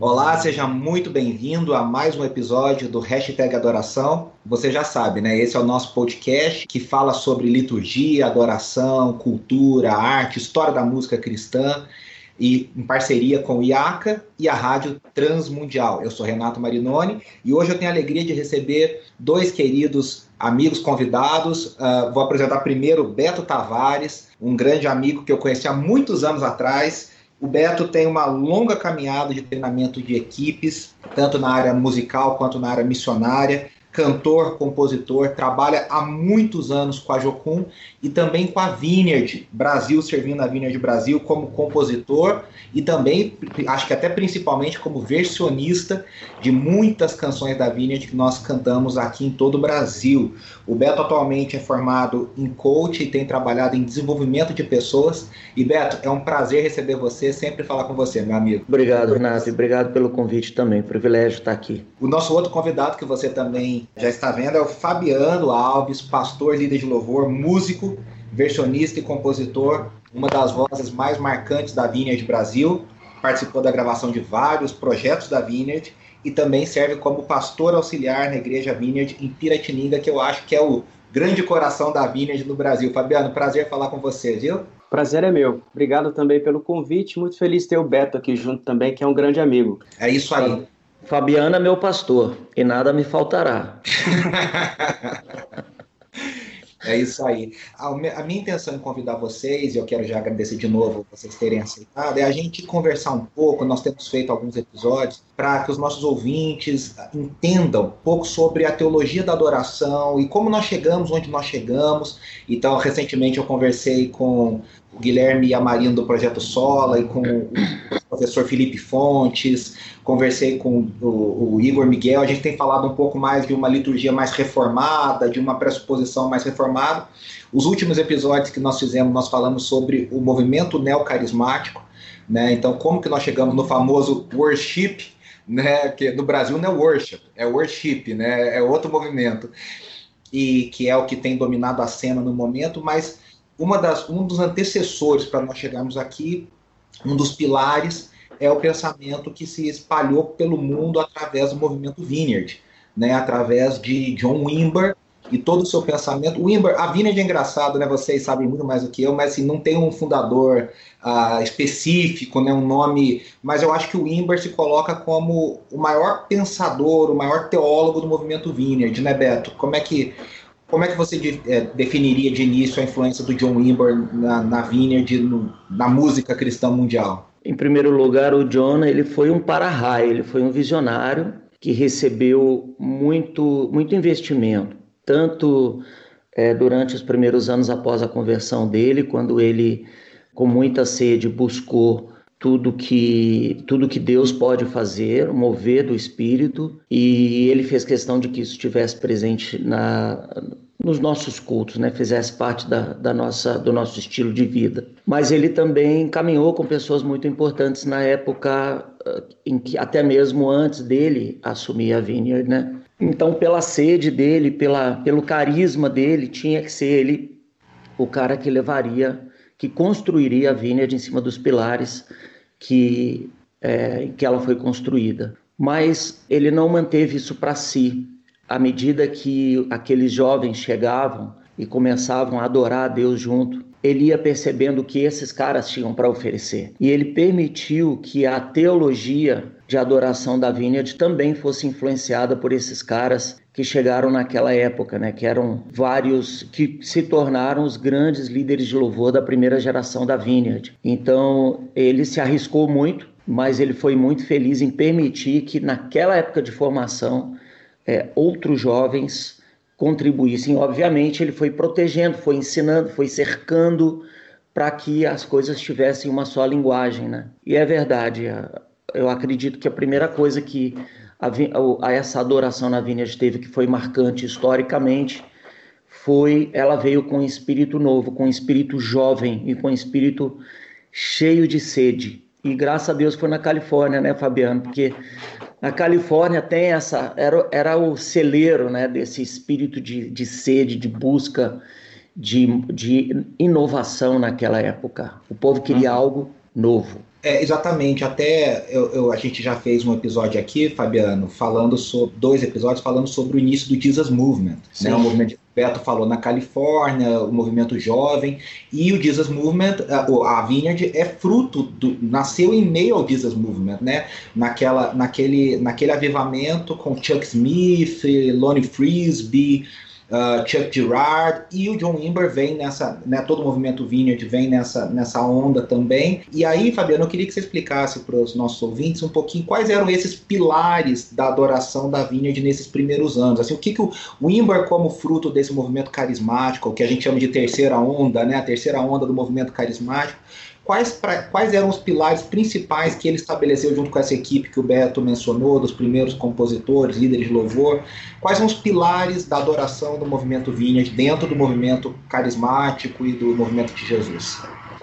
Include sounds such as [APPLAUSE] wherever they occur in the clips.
Olá, seja muito bem-vindo a mais um episódio do Hashtag Adoração. Você já sabe, né? Esse é o nosso podcast que fala sobre liturgia, adoração, cultura, arte, história da música cristã e em parceria com o IACA e a Rádio Transmundial. Eu sou Renato Marinoni e hoje eu tenho a alegria de receber dois queridos amigos convidados. Uh, vou apresentar primeiro Beto Tavares, um grande amigo que eu conheci há muitos anos atrás o Beto tem uma longa caminhada de treinamento de equipes, tanto na área musical quanto na área missionária cantor, compositor, trabalha há muitos anos com a Jocum e também com a Vineyard Brasil, servindo a Vineyard Brasil como compositor e também, acho que até principalmente como versionista de muitas canções da Vineyard que nós cantamos aqui em todo o Brasil. O Beto atualmente é formado em coach e tem trabalhado em desenvolvimento de pessoas. E Beto, é um prazer receber você, sempre falar com você, meu amigo. Obrigado, Renato, e obrigado pelo convite também, privilégio estar aqui. O nosso outro convidado que você também já está vendo é o Fabiano Alves, pastor, líder de louvor, músico, versionista e compositor, uma das vozes mais marcantes da Vineyard Brasil. Participou da gravação de vários projetos da Vineyard e também serve como pastor auxiliar na Igreja Vineyard em Piratininga, que eu acho que é o grande coração da Vineyard no Brasil. Fabiano, prazer falar com você, viu? Prazer é meu. Obrigado também pelo convite. Muito feliz de ter o Beto aqui junto também, que é um grande amigo. É isso aí. Fabiana, meu pastor, e nada me faltará. [LAUGHS] É isso aí. A, minha intenção em convidar vocês, e eu quero já agradecer de novo vocês terem aceitado, é a gente conversar um pouco. Nós temos feito alguns episódios para que os nossos ouvintes entendam um pouco sobre a teologia da adoração e como nós chegamos onde nós chegamos. Então, recentemente eu conversei com o Guilherme Amarino do Projeto Sola e com o professor Felipe Fontes, conversei com o, o, Igor Miguel, a gente tem falado um pouco mais de uma liturgia mais reformada, de uma pressuposição mais reformada. Os últimos episódios que nós fizemos, nós falamos sobre o movimento neocarismático, né? Então, como que nós chegamos no famoso worship, né? Que no Brasil não é worship, é worship, né? É outro movimento e que é o que tem dominado a cena no momento, mas uma das, um dos antecessores para nós chegarmos aqui, um dos pilares, é o pensamento que se espalhou pelo mundo através do movimento Vineyard, né, através de John Wimber e todo o seu pensamento. Wimber, a Vineyard é engraçado, né, vocês sabem muito mais do que eu, mas assim, não tem um fundador uh, específico, né, um nome, mas eu acho que o Wimber se coloca como o maior pensador, o maior teólogo do movimento Vineyard, né, Beto? Como é que como é que você de, é, definiria de início a influência do John Wimber na, na Vineyard, no, na música cristã mundial? Em primeiro lugar, o John ele foi um para-raio, ele foi um visionário que recebeu muito, muito investimento, tanto é, durante os primeiros anos após a conversão dele, quando ele, com muita sede, buscou tudo que tudo que Deus pode fazer, mover do Espírito, e ele fez questão de que isso estivesse presente na, nos nossos cultos, né? fizesse parte da, da, nossa, do nosso estilo de vida. Mas ele também caminhou com pessoas muito importantes na época eh, em que, até mesmo antes dele assumir a Vineyard, né? Então, pela sede dele, pela, pelo carisma dele, tinha que ser ele o cara que levaria que construiria a Vineyard em cima dos pilares que, é, que ela foi construída. Mas ele não manteve isso para si. À medida que aqueles jovens chegavam e começavam a adorar a Deus junto, ele ia percebendo o que esses caras tinham para oferecer. E ele permitiu que a teologia de adoração da Vineyard também fosse influenciada por esses caras que chegaram naquela época, né? Que eram vários que se tornaram os grandes líderes de louvor da primeira geração da Vineyard. Então, ele se arriscou muito, mas ele foi muito feliz em permitir que naquela época de formação é, outros jovens contribuíssem. Obviamente, ele foi protegendo, foi ensinando, foi cercando para que as coisas tivessem uma só linguagem, né? E é verdade, eu acredito que a primeira coisa que a, a essa adoração na Vineyard teve que foi marcante historicamente foi ela veio com um espírito novo, com um espírito jovem e com um espírito cheio de sede. E graças a Deus foi na Califórnia, né, Fabiano? Porque na Califórnia tem essa. Era, era o celeiro né, desse espírito de, de sede, de busca, de, de inovação naquela época. O povo queria uhum. algo novo. É, exatamente. Até eu, eu, a gente já fez um episódio aqui, Fabiano, falando sobre dois episódios falando sobre o início do Jesus Movement, né? O movimento que Beto falou na Califórnia, o movimento jovem e o Jesus Movement, a, a Vineyard é fruto do, nasceu em meio ao Jesus Movement, né? Naquela, naquele, naquele avivamento com Chuck Smith, Lonnie Frisbee, uh, Chuck Girard e o John Wimber vem nessa, né, todo o movimento Vineyard vem nessa, nessa onda também. E aí, Fabiano, eu queria que você explicasse para os nossos ouvintes um pouquinho quais eram esses pilares da adoração da Vineyard nesses primeiros anos. Assim, o que, que o Wimber, como fruto desse movimento carismático, o que a gente chama de terceira onda, né, a terceira onda do movimento carismático, quais, pra, quais eram os pilares principais que ele estabeleceu junto com essa equipe que o Beto mencionou, dos primeiros compositores, líderes de louvor? Quais são os pilares da adoração do movimento Vinhas dentro do movimento carismático e do movimento de Jesus?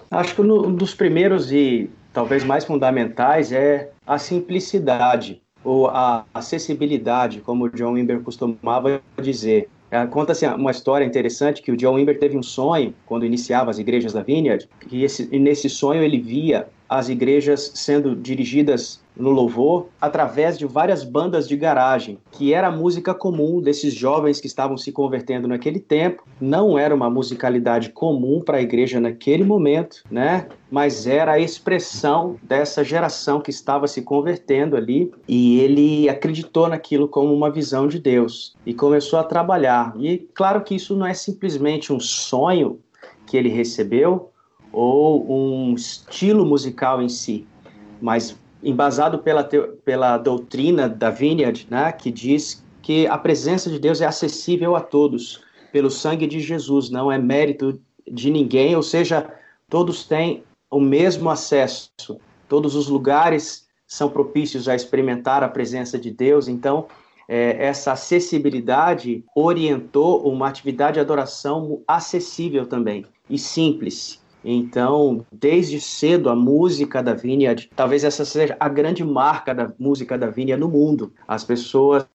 Acho que um dos primeiros e talvez mais fundamentais é a simplicidade ou a acessibilidade, como o John Wimber costumava dizer. É, conta-se uma história interessante que o John Wimber teve um sonho quando iniciava as igrejas da Vineyard, e, esse, e nesse sonho ele via as igrejas sendo dirigidas no louvor através de várias bandas de garagem, que era a música comum desses jovens que estavam se convertendo naquele tempo. Não era uma musicalidade comum para a igreja naquele momento, né? Mas era a expressão dessa geração que estava se convertendo ali e ele acreditou naquilo como uma visão de Deus e começou a trabalhar. E claro que isso não é simplesmente um sonho que ele recebeu, ou um estilo musical em si, mas embasado pela, pela doutrina da Vineyard, né, que diz que a presença de Deus é acessível a todos pelo sangue de Jesus, não é mérito de ninguém, ou seja, todos têm o mesmo acesso, todos os lugares são propícios a experimentar a presença de Deus, então é, essa acessibilidade orientou uma atividade de adoração acessível também e simples. Então, desde cedo, a música da Vineyard, talvez essa seja a grande marca da música da Vineyard no mundo. As pessoas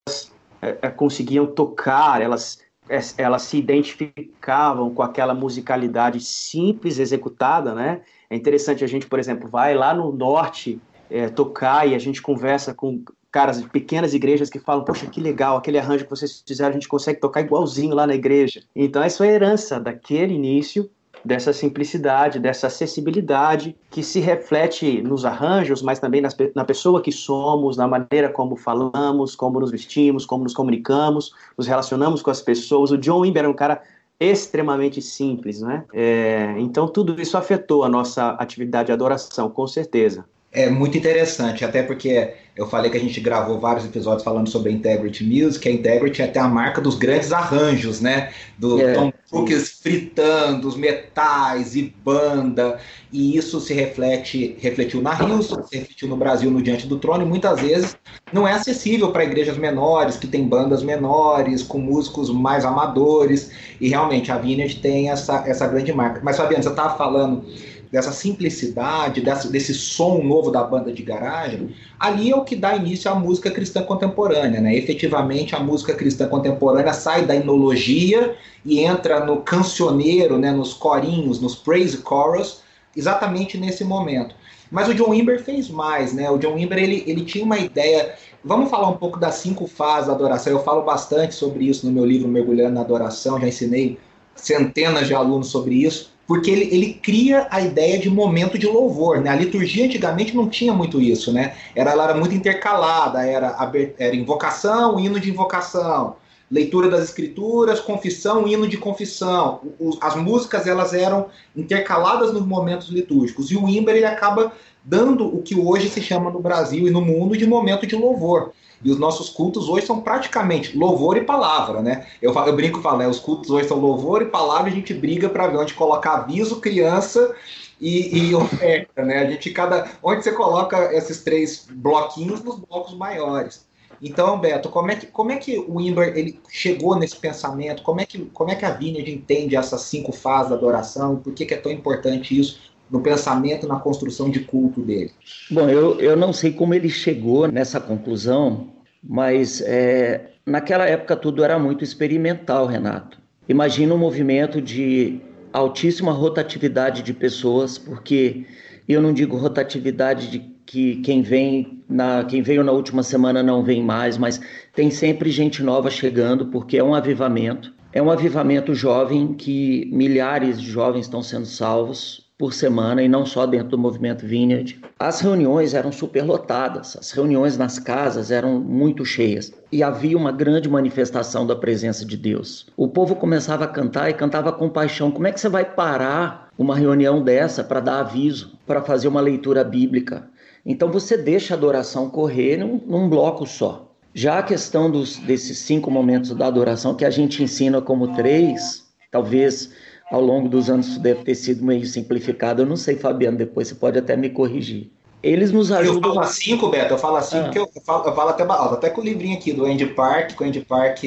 é, é, conseguiam tocar, elas, é, elas se identificavam com aquela musicalidade simples executada, né? É interessante a gente, por exemplo, vai lá no norte é, tocar e a gente conversa com caras de pequenas igrejas que falam, poxa, que legal, aquele arranjo que vocês fizeram, a gente consegue tocar igualzinho lá na igreja. Então, essa é herança daquele início dessa simplicidade, dessa acessibilidade que se reflete nos arranjos, mas também nas, na pessoa que somos, na maneira como falamos, como nos vestimos, como nos comunicamos, nos relacionamos com as pessoas. O John Wimber é um cara extremamente simples, né? É, então tudo isso afetou a nossa atividade de adoração, com certeza. É muito interessante, até porque eu falei que a gente gravou vários episódios falando sobre a Integrity Music, a Integrity é até a marca dos grandes arranjos, né? Do é. Tom Cooks fritando os metais e banda, e isso se reflete, refletiu na Hilson, se refletiu no Brasil no Diante do Trono, e muitas vezes não é acessível para igrejas menores, que tem bandas menores, com músicos mais amadores, e realmente a Vineyard tem essa, essa grande marca. Mas Fabiano, você estava falando dessa simplicidade, dessa, desse som novo da banda de garagem, ali é o que dá início à música cristã contemporânea. Né? Efetivamente, a música cristã contemporânea sai da enologia e entra no cancioneiro, né, nos corinhos, nos praise chorus, exatamente nesse momento. Mas o John Wimber fez mais, né? O John Wimber ele, ele tinha uma ideia. Vamos falar um pouco das cinco fases da adoração. Eu falo bastante sobre isso no meu livro Mergulhando na Adoração. Já ensinei centenas de alunos sobre isso porque ele, ele cria a ideia de momento de louvor. Né? A liturgia antigamente não tinha muito isso, né? Era, ela era muito intercalada, era, era invocação, hino de invocação, leitura das escrituras, confissão, hino de confissão. as músicas elas eram intercaladas nos momentos litúrgicos. E o Imber ele acaba dando o que hoje se chama no Brasil e no mundo de momento de louvor. E os nossos cultos hoje são praticamente louvor e palavra, né? Eu, eu brinco e falo, né? Os cultos hoje são louvor e palavra, a gente briga para ver onde colocar aviso, criança e, e oferta, né? A gente cada. Onde você coloca esses três bloquinhos nos blocos maiores. Então, Beto, como é que, como é que o Imber ele chegou nesse pensamento? Como é que, como é que a Vineyard entende essas cinco fases da adoração? Por que, que é tão importante isso? no pensamento, na construção de culto dele? Bom, eu, eu não sei como ele chegou nessa conclusão, mas é, naquela época tudo era muito experimental, Renato. Imagina um movimento de altíssima rotatividade de pessoas, porque eu não digo rotatividade de que quem vem na quem veio na última semana não vem mais, mas tem sempre gente nova chegando porque é um avivamento. É um avivamento jovem que milhares de jovens estão sendo salvos por semana e não só dentro do movimento Vineyard. As reuniões eram superlotadas, as reuniões nas casas eram muito cheias e havia uma grande manifestação da presença de Deus. O povo começava a cantar e cantava com paixão. Como é que você vai parar uma reunião dessa para dar aviso, para fazer uma leitura bíblica? Então você deixa a adoração correr num, num bloco só. Já a questão dos, desses cinco momentos da adoração que a gente ensina como três, talvez ao longo dos anos isso deve ter sido meio simplificado. Eu não sei, Fabiano, depois você pode até me corrigir. Eles nos ajudam. Eu falo cinco, Beto, eu falo assim, ah. porque eu falo, eu falo até alto, até com o livrinho aqui do Andy Park, com o Andy Park.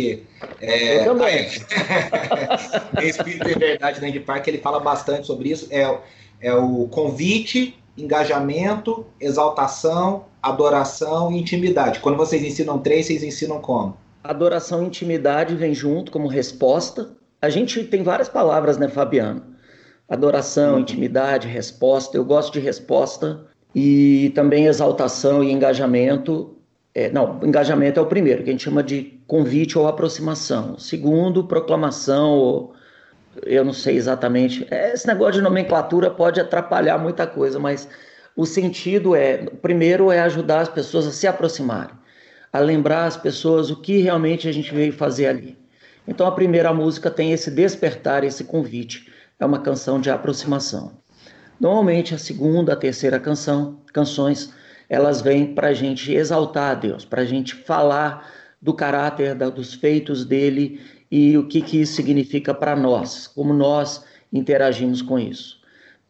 É, eu também. É, [LAUGHS] Espírito e Verdade do Andy Park, ele fala bastante sobre isso. É, é o convite, engajamento, exaltação, adoração e intimidade. Quando vocês ensinam três, vocês ensinam como? Adoração e intimidade vem junto como resposta a gente tem várias palavras, né, Fabiano? Adoração, uhum. intimidade, resposta. Eu gosto de resposta e também exaltação e engajamento. É, não, engajamento é o primeiro, que a gente chama de convite ou aproximação. segundo, proclamação, ou, eu não sei exatamente. É, esse negócio de nomenclatura pode atrapalhar muita coisa, mas o sentido é: primeiro é ajudar as pessoas a se aproximarem, a lembrar as pessoas o que realmente a gente veio fazer ali. Então a primeira música tem esse despertar, esse convite. É uma canção de aproximação. Normalmente a segunda, a terceira canção, canções, elas vêm para a gente exaltar a Deus, para a gente falar do caráter, da, dos feitos dele e o que, que isso significa para nós, como nós interagimos com isso.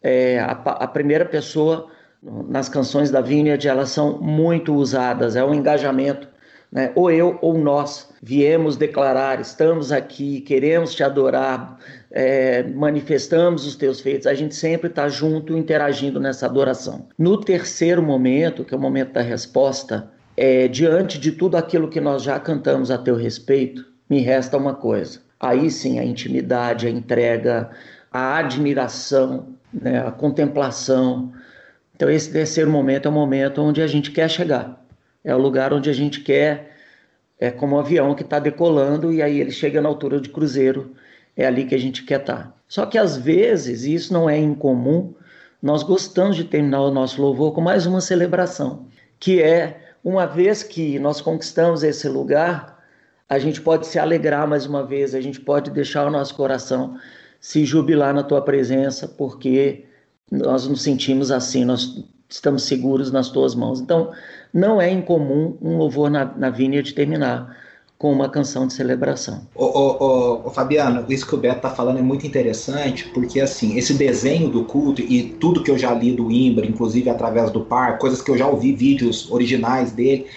É, a, a, primeira pessoa nas canções da Vineyard, elas são muito usadas, é um engajamento né? ou eu ou nós viemos declarar, estamos aqui, queremos te adorar, é, manifestamos os teus feitos, a gente sempre está junto interagindo nessa adoração. No terceiro momento, que é o momento da resposta, é, diante de tudo aquilo que nós já cantamos a teu respeito, me resta uma coisa. Aí sim a intimidade, a entrega, a admiração, né, a contemplação. Então esse terceiro momento é o momento onde a gente quer chegar é o lugar onde a gente quer, é como um avião que está decolando e aí ele chega na altura de cruzeiro, é ali que a gente quer estar. Tá. Só que às vezes, e isso não é incomum, nós gostamos de terminar o nosso louvor com mais uma celebração, que é uma vez que nós conquistamos esse lugar, a gente pode se alegrar mais uma vez, a gente pode deixar o nosso coração se jubilar na tua presença, porque nós nos sentimos assim, nós estamos seguros nas tuas mãos. Então, não é incomum um louvor na, na terminar com uma canção de celebração. Ô, Fabiano, isso que o Beto está falando é muito interessante, porque assim, esse desenho do culto e tudo que eu já li do Imbra, inclusive através do par, coisas que eu já ouvi vídeos originais dele,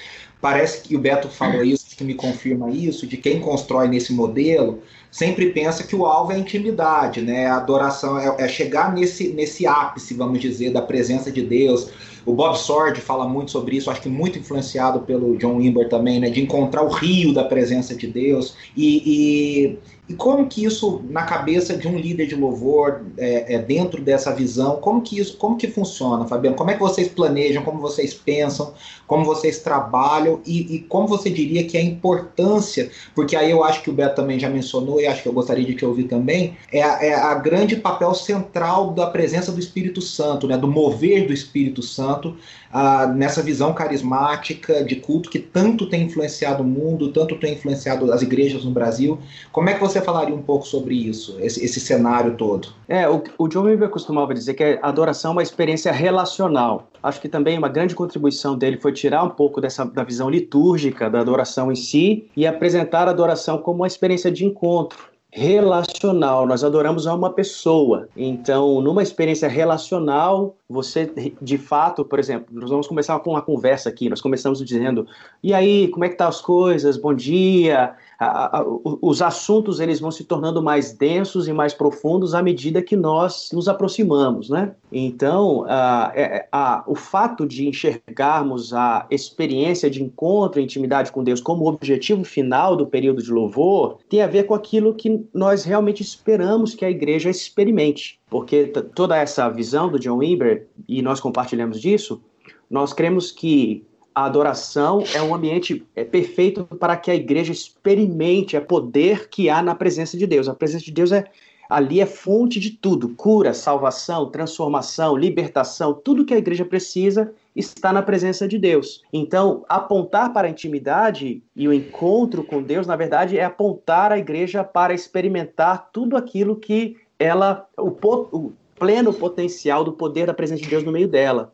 parece que o Beto falou isso, que me confirma isso, de quem constrói nesse modelo, sempre pensa que o alvo é a intimidade, né? A adoração é, é chegar nesse, nesse ápice, vamos dizer, da presença de Deus, o Bob Sword fala muito sobre isso, acho que muito influenciado pelo John Wimber também, né? De encontrar o rio da presença de Deus. E, e, e como que isso, na cabeça de um líder de louvor, é, é, dentro dessa visão, como que isso, como que funciona, Fabiano? Como é que vocês planejam, como vocês pensam, como vocês trabalham e, e como você diria que é a importância, porque aí eu acho que o Beto também já mencionou e acho que eu gostaria de te ouvir também, é a, é a grande papel central da presença do Espírito Santo, né? Do mover do Espírito Santo Santo, ah, nessa visão carismática de culto que tanto tem influenciado o mundo, tanto tem influenciado as igrejas no Brasil. Como é que você falaria um pouco sobre isso, esse, esse cenário todo? É, o, o John Weaver costumava dizer que a adoração é uma experiência relacional. Acho que também uma grande contribuição dele foi tirar um pouco dessa da visão litúrgica da adoração em si e apresentar a adoração como uma experiência de encontro relacional. Nós adoramos a uma pessoa. Então, numa experiência relacional, você de fato, por exemplo, nós vamos começar com uma conversa aqui, nós começamos dizendo, e aí, como é que tá as coisas? Bom dia. A, a, os assuntos eles vão se tornando mais densos e mais profundos à medida que nós nos aproximamos, né? Então, a, é, a, o fato de enxergarmos a experiência de encontro e intimidade com Deus como objetivo final do período de louvor tem a ver com aquilo que nós realmente esperamos que a igreja experimente. Porque toda essa visão do John Wimber, e nós compartilhamos disso, nós cremos que a adoração é um ambiente é, perfeito para que a igreja experimente o poder que há na presença de Deus. A presença de Deus é ali é fonte de tudo: cura, salvação, transformação, libertação, tudo que a igreja precisa está na presença de Deus. Então, apontar para a intimidade e o encontro com Deus, na verdade, é apontar a igreja para experimentar tudo aquilo que ela, o, o pleno potencial do poder da presença de Deus no meio dela,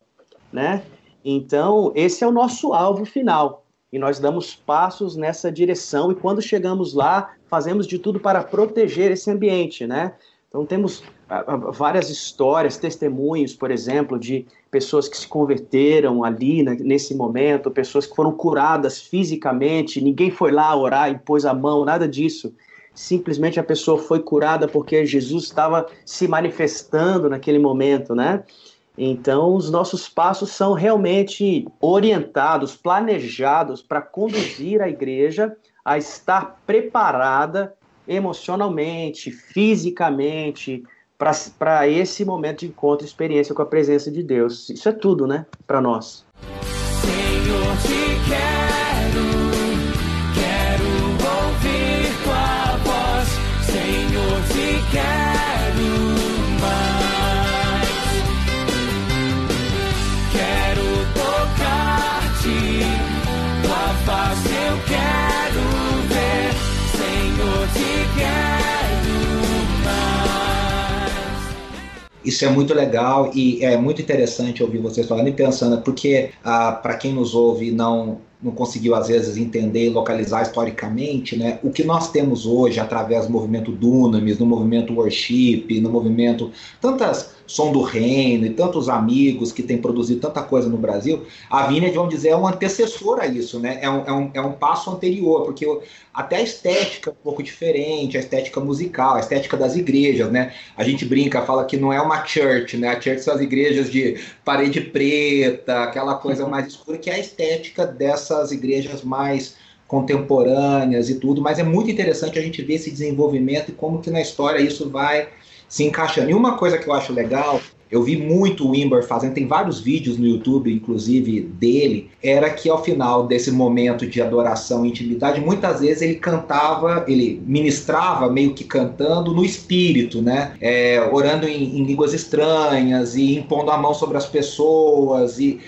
né? Então, esse é o nosso alvo final. E nós damos passos nessa direção e quando chegamos lá, fazemos de tudo para proteger esse ambiente, né? Então temos ah, ah, várias histórias, testemunhos, por exemplo, de pessoas que se converteram ali né, nesse momento, pessoas que foram curadas fisicamente, ninguém foi lá orar e pôs a mão, nada disso simplesmente a pessoa foi curada porque Jesus estava se manifestando naquele momento, né? Então, os nossos passos são realmente orientados, planejados para conduzir a igreja a estar preparada emocionalmente, fisicamente, para esse momento de encontro, experiência com a presença de Deus. Isso é tudo, né, para nós. Senhor, te quero, Isso é muito legal e é muito interessante ouvir vocês falando e pensando, porque ah, para quem nos ouve não não conseguiu às vezes entender e localizar historicamente, né? O que nós temos hoje através do movimento Dunamis, do movimento Worship, no movimento tantas Som do Reino e tantos amigos que têm produzido tanta coisa no Brasil, a Vineyard, vamos dizer, é um antecessor a isso, né? É um, é um, é um passo anterior, porque até a estética é um pouco diferente, a estética musical, a estética das igrejas, né? A gente brinca, fala que não é uma church, né? A church são as igrejas de parede preta, aquela coisa mais escura, que é a estética dessas igrejas mais contemporâneas e tudo, mas é muito interessante a gente ver esse desenvolvimento e como que na história isso vai se encaixando. E uma coisa que eu acho legal, eu vi muito o Wimber fazendo, tem vários vídeos no YouTube, inclusive dele, era que ao final desse momento de adoração e intimidade, muitas vezes ele cantava, ele ministrava meio que cantando no espírito, né? É, orando em, em línguas estranhas e impondo a mão sobre as pessoas e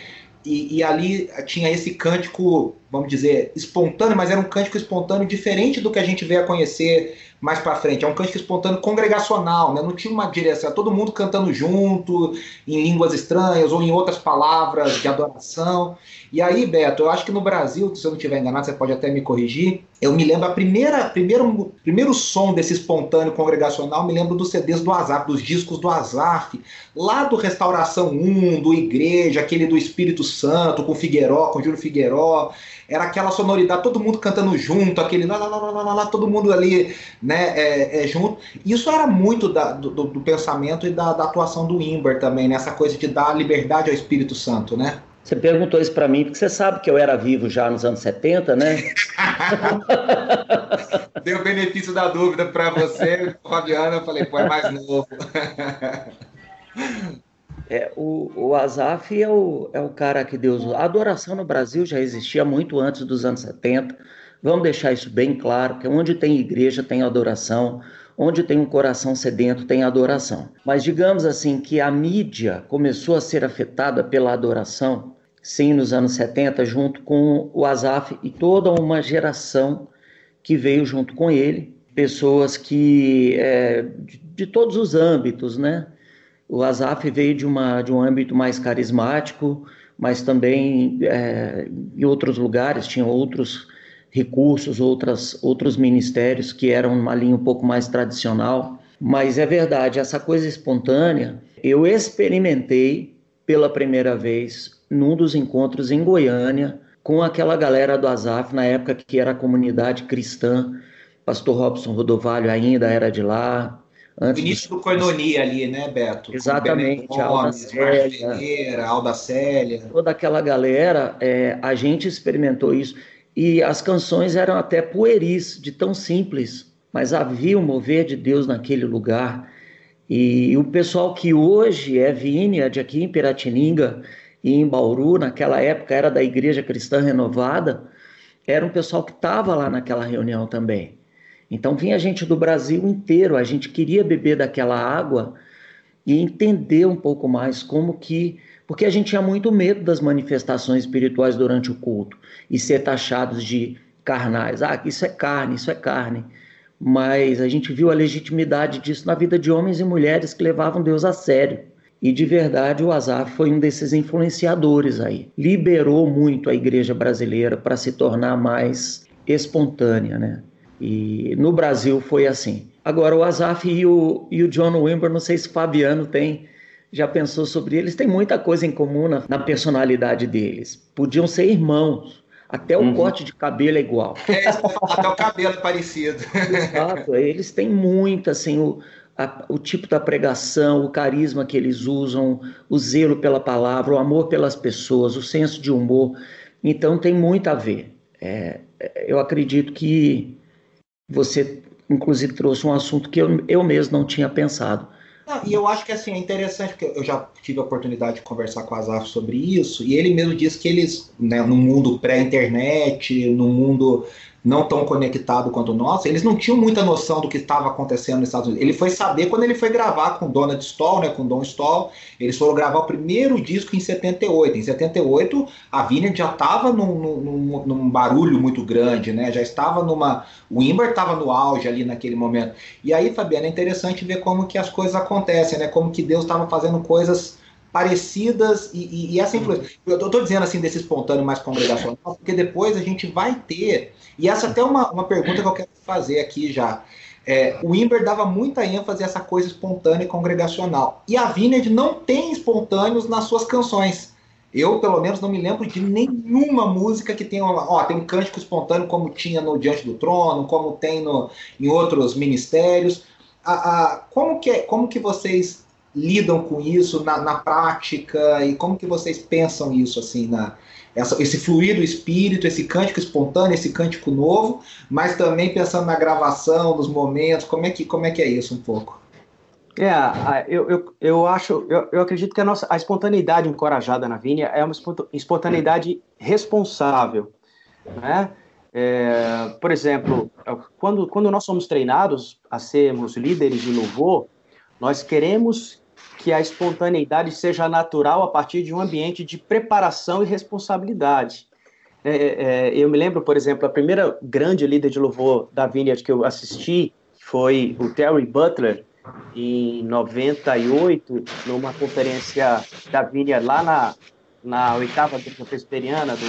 e, e, ali tinha esse cântico, vamos dizer, espontâneo, mas era um cântico espontâneo diferente do que a gente veio a conhecer mais para frente. É um cântico espontâneo congregacional, né? não tinha uma direção, todo mundo cantando junto, em línguas estranhas ou em outras palavras de adoração. E aí, Beto, eu acho que no Brasil, se eu não estiver enganado, você pode até me corrigir, eu me lembro, a primeira, primeiro, primeiro som desse espontâneo congregacional, me lembro dos CDs do Azaf, dos discos do Azaf, lá do Restauração 1, do Igreja, aquele do Espírito Santo, com Figueiró, com Júlio Figueiró, era aquela sonoridade, todo mundo cantando junto, aquele lá, lá, lá, lá, lá, lá todo mundo ali, né, é, é, junto. Isso era muito da, do, do, pensamento e da, da atuação do Imber também, nessa né, coisa de dar liberdade ao Espírito Santo, né? Você perguntou isso para mim porque você sabe que eu era vivo já nos anos 70, né? [LAUGHS] Deu benefício da dúvida para você, Fabiana. Eu falei, pô, é mais novo. [LAUGHS] É, o, o Azaf é o, é o cara que Deus. A adoração no Brasil já existia muito antes dos anos 70. Vamos deixar isso bem claro: que onde tem igreja tem adoração, onde tem um coração sedento tem adoração. Mas digamos assim que a mídia começou a ser afetada pela adoração, sim, nos anos 70, junto com o Azaf e toda uma geração que veio junto com ele, pessoas que é, de, de todos os âmbitos, né? O Azaf veio de, uma, de um âmbito mais carismático, mas também é, em outros lugares tinham outros recursos, outras, outros ministérios que eram uma linha um pouco mais tradicional. Mas é verdade, essa coisa espontânea, eu experimentei pela primeira vez num dos encontros em Goiânia com aquela galera do Azaf, na época que era a comunidade cristã. Pastor Robson Rodovalho ainda era de lá. Antes o início do Coinonia ali, né, Beto? Exatamente, Gomes, Alda Célia. Alda Célia. Toda aquela galera, é, a gente experimentou isso. E as canções eram até pueris, de tão simples, mas havia um mover de Deus naquele lugar. E o pessoal que hoje é Vineyard aqui em Piratininga e em Bauru, naquela época era da Igreja Cristã Renovada, era um pessoal que estava lá naquela reunião também. Então vinha gente do Brasil inteiro, a gente queria beber daquela água e entender um pouco mais como que porque a gente tinha muito medo das manifestações espirituais durante o culto e ser taxados de carnais. Ah, isso é carne, isso é carne. Mas a gente viu a legitimidade disso na vida de homens e mulheres que levavam Deus a sério. E de verdade o Azar foi um desses influenciadores aí. Liberou muito a igreja brasileira para se tornar mais espontânea, né? E no Brasil foi assim. Agora o Azaf e o, e o John Wimber, não sei se o Fabiano tem já pensou sobre eles, tem muita coisa em comum na, na personalidade deles. Podiam ser irmãos, até o uhum. corte de cabelo é igual. [LAUGHS] É, até o cabelo é parecido. Exato, eles têm muito, assim, o, a, o tipo da pregação, o carisma que eles usam, o zelo pela palavra, o amor pelas pessoas, o senso de humor. Então tem muito a ver. É, eu acredito que você, inclusive, trouxe um assunto que eu, eu mesmo não tinha pensado. Não, e eu acho que assim, é interessante, porque eu já tive a oportunidade de conversar com o Azaf sobre isso, e ele mesmo disse que eles, né, no mundo pré-internet, no mundo não tão conectado quanto o nosso, eles não tinham muita noção do que estava acontecendo nos Estados Unidos. Ele foi saber quando ele foi gravar com Donald Stoll, né, com Don Stoll. Eles foram gravar o primeiro disco em 78. Em 78, a Vineyard já estava num, num, num, barulho muito grande, né? Já estava numa. O Imber estava no auge ali naquele momento. E aí, Fabiana, é interessante ver como que as coisas acontecem, né? Como que Deus estava fazendo coisas parecidas e, e, e essa influência. Eu estou dizendo assim desse espontâneo mais congregacional, porque depois a gente vai ter, e essa até é uma, uma pergunta que eu quero fazer aqui já. É, o Imber dava muita ênfase a essa coisa espontânea e congregacional. E a Vineyard não tem espontâneos nas suas canções. Eu, pelo menos, não me lembro de nenhuma música que tenha. Ó, tem um cântico espontâneo, como tinha no Diante do Trono, como tem no, em outros ministérios. A, a, como, que, é, como que vocês lidam com isso na, na, prática e como que vocês pensam isso assim na essa, esse fluir do espírito, esse cântico espontâneo, esse cântico novo, mas também pensando na gravação, nos momentos, como é que como é que é isso um pouco? É, eu, eu, eu acho, eu, eu acredito que a nossa a espontaneidade encorajada na Vinha é uma espontaneidade responsável, né? É, por exemplo, quando, quando nós somos treinados a sermos líderes de louvor, nós queremos que a espontaneidade seja natural a partir de um ambiente de preparação e responsabilidade. É, é, é, eu me lembro, por exemplo, a primeira grande líder de louvor da Vineyard que eu assisti foi o Terry Butler, em 98, numa conferência da Vineyard lá na, na oitava igreja presbiteriana do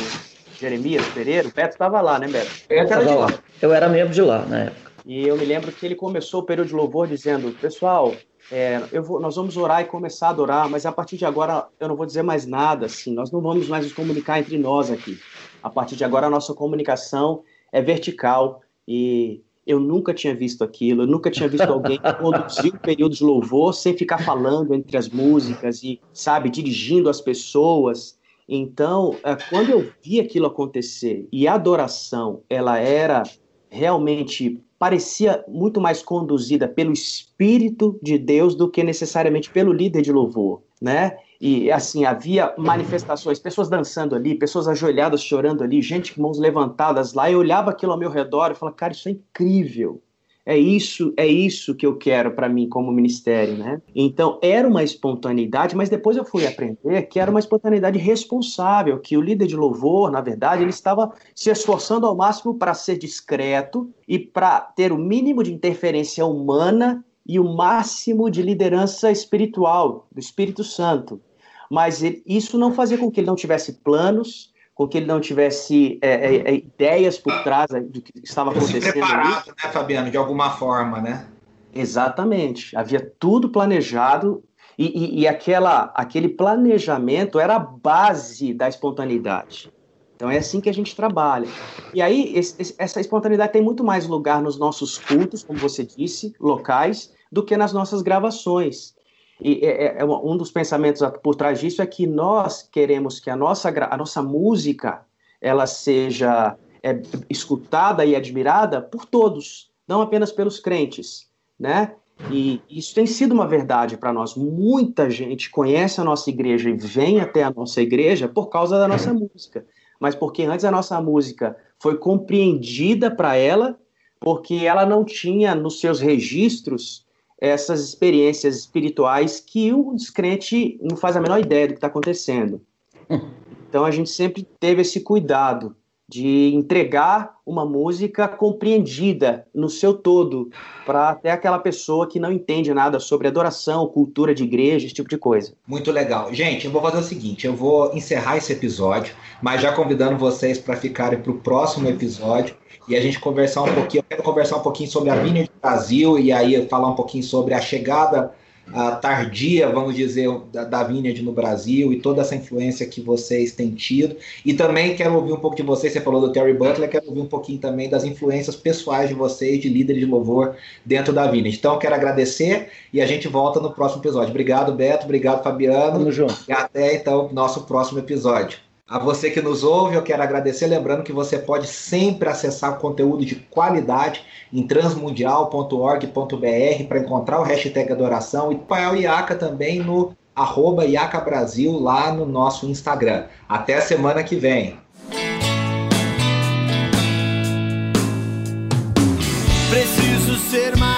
Jeremias Pereira. O Beto estava lá, né, Beto? Eu era, lá. eu era membro de lá na época. E eu me lembro que ele começou o período de louvor dizendo: Pessoal, é, vou, nós vamos orar e começar a adorar, mas a partir de agora eu não vou dizer mais nada, assim, nós não vamos mais nos comunicar entre nós aqui. A partir de agora a nossa comunicação é vertical e eu nunca tinha visto aquilo, eu nunca tinha visto alguém [LAUGHS] conduzir um período de louvor sem ficar falando entre as músicas e, sabe, dirigindo as pessoas. Então, é, quando eu vi aquilo acontecer e a adoração, ela era realmente parecia muito mais conduzida pelo Espírito de Deus do que necessariamente pelo líder de louvor, né? E assim, havia manifestações, pessoas dançando ali, pessoas ajoelhadas chorando ali, gente com mãos levantadas lá, eu olhava aquilo ao meu redor e falava, cara, isso é incrível. É isso, é isso que eu quero para mim como ministério, né? Então era uma espontaneidade, mas depois eu fui aprender que era uma espontaneidade responsável, que o líder de louvor, na verdade, ele estava se esforçando ao máximo para ser discreto e para ter o mínimo de interferência humana e o máximo de liderança espiritual do Espírito Santo. Mas ele, isso não fazia com que ele não tivesse planos, com que ele não tivesse é, é, é ideias por trás do que estava acontecendo. Se preparado, ali. né, Fabiano, de alguma forma, né? Exatamente. Havia tudo planejado E, e, e, aquela, aquele planejamento era a base da espontaneidade. Então é assim que a gente trabalha. E aí, esse, essa espontaneidade tem muito mais lugar nos nossos cultos, como você disse, locais, do que nas nossas gravações. E é, é, é um dos pensamentos por trás disso é que nós queremos que a nossa, a nossa música ela seja é, escutada e admirada por todos, não apenas pelos crentes, né? E isso tem sido uma verdade para nós. Muita gente conhece a nossa igreja e vem até a nossa igreja por causa da nossa música, mas porque antes a nossa música foi compreendida para ela, porque ela não tinha nos seus registros essas experiências espirituais que o descrente não faz a menor ideia do que está acontecendo. [LAUGHS] Então a gente sempre teve esse cuidado de entregar uma música compreendida no seu todo para até aquela pessoa que não entende nada sobre adoração, cultura de igreja, esse tipo de coisa. Muito legal. Gente, eu vou fazer o seguinte, eu vou encerrar esse episódio, mas já convidando vocês para ficarem para o próximo episódio e a gente conversar um pouquinho, eu quero conversar um pouquinho sobre a Vineyard Brasil e aí falar um pouquinho sobre a chegada uh, tardia, vamos dizer, da, da Vineyard no Brasil e toda essa influência que vocês têm tido. E também quero ouvir um pouco de vocês, você falou do Terry Butler, quero ouvir um pouquinho também das influências pessoais de vocês, de líderes de louvor dentro da Vineyard. Então, quero agradecer e a gente volta no próximo episódio. Obrigado, Beto, obrigado, Fabiano. Tamo junto. E até, então, nosso próximo episódio. A você que nos ouve, eu quero agradecer, lembrando que você pode sempre acessar conteúdo de qualidade em transmundial.org.br para encontrar o hashtag adoração e o IACA também no arroba IACA Brasil lá no nosso Instagram. Até a semana que vem. Preciso ser mais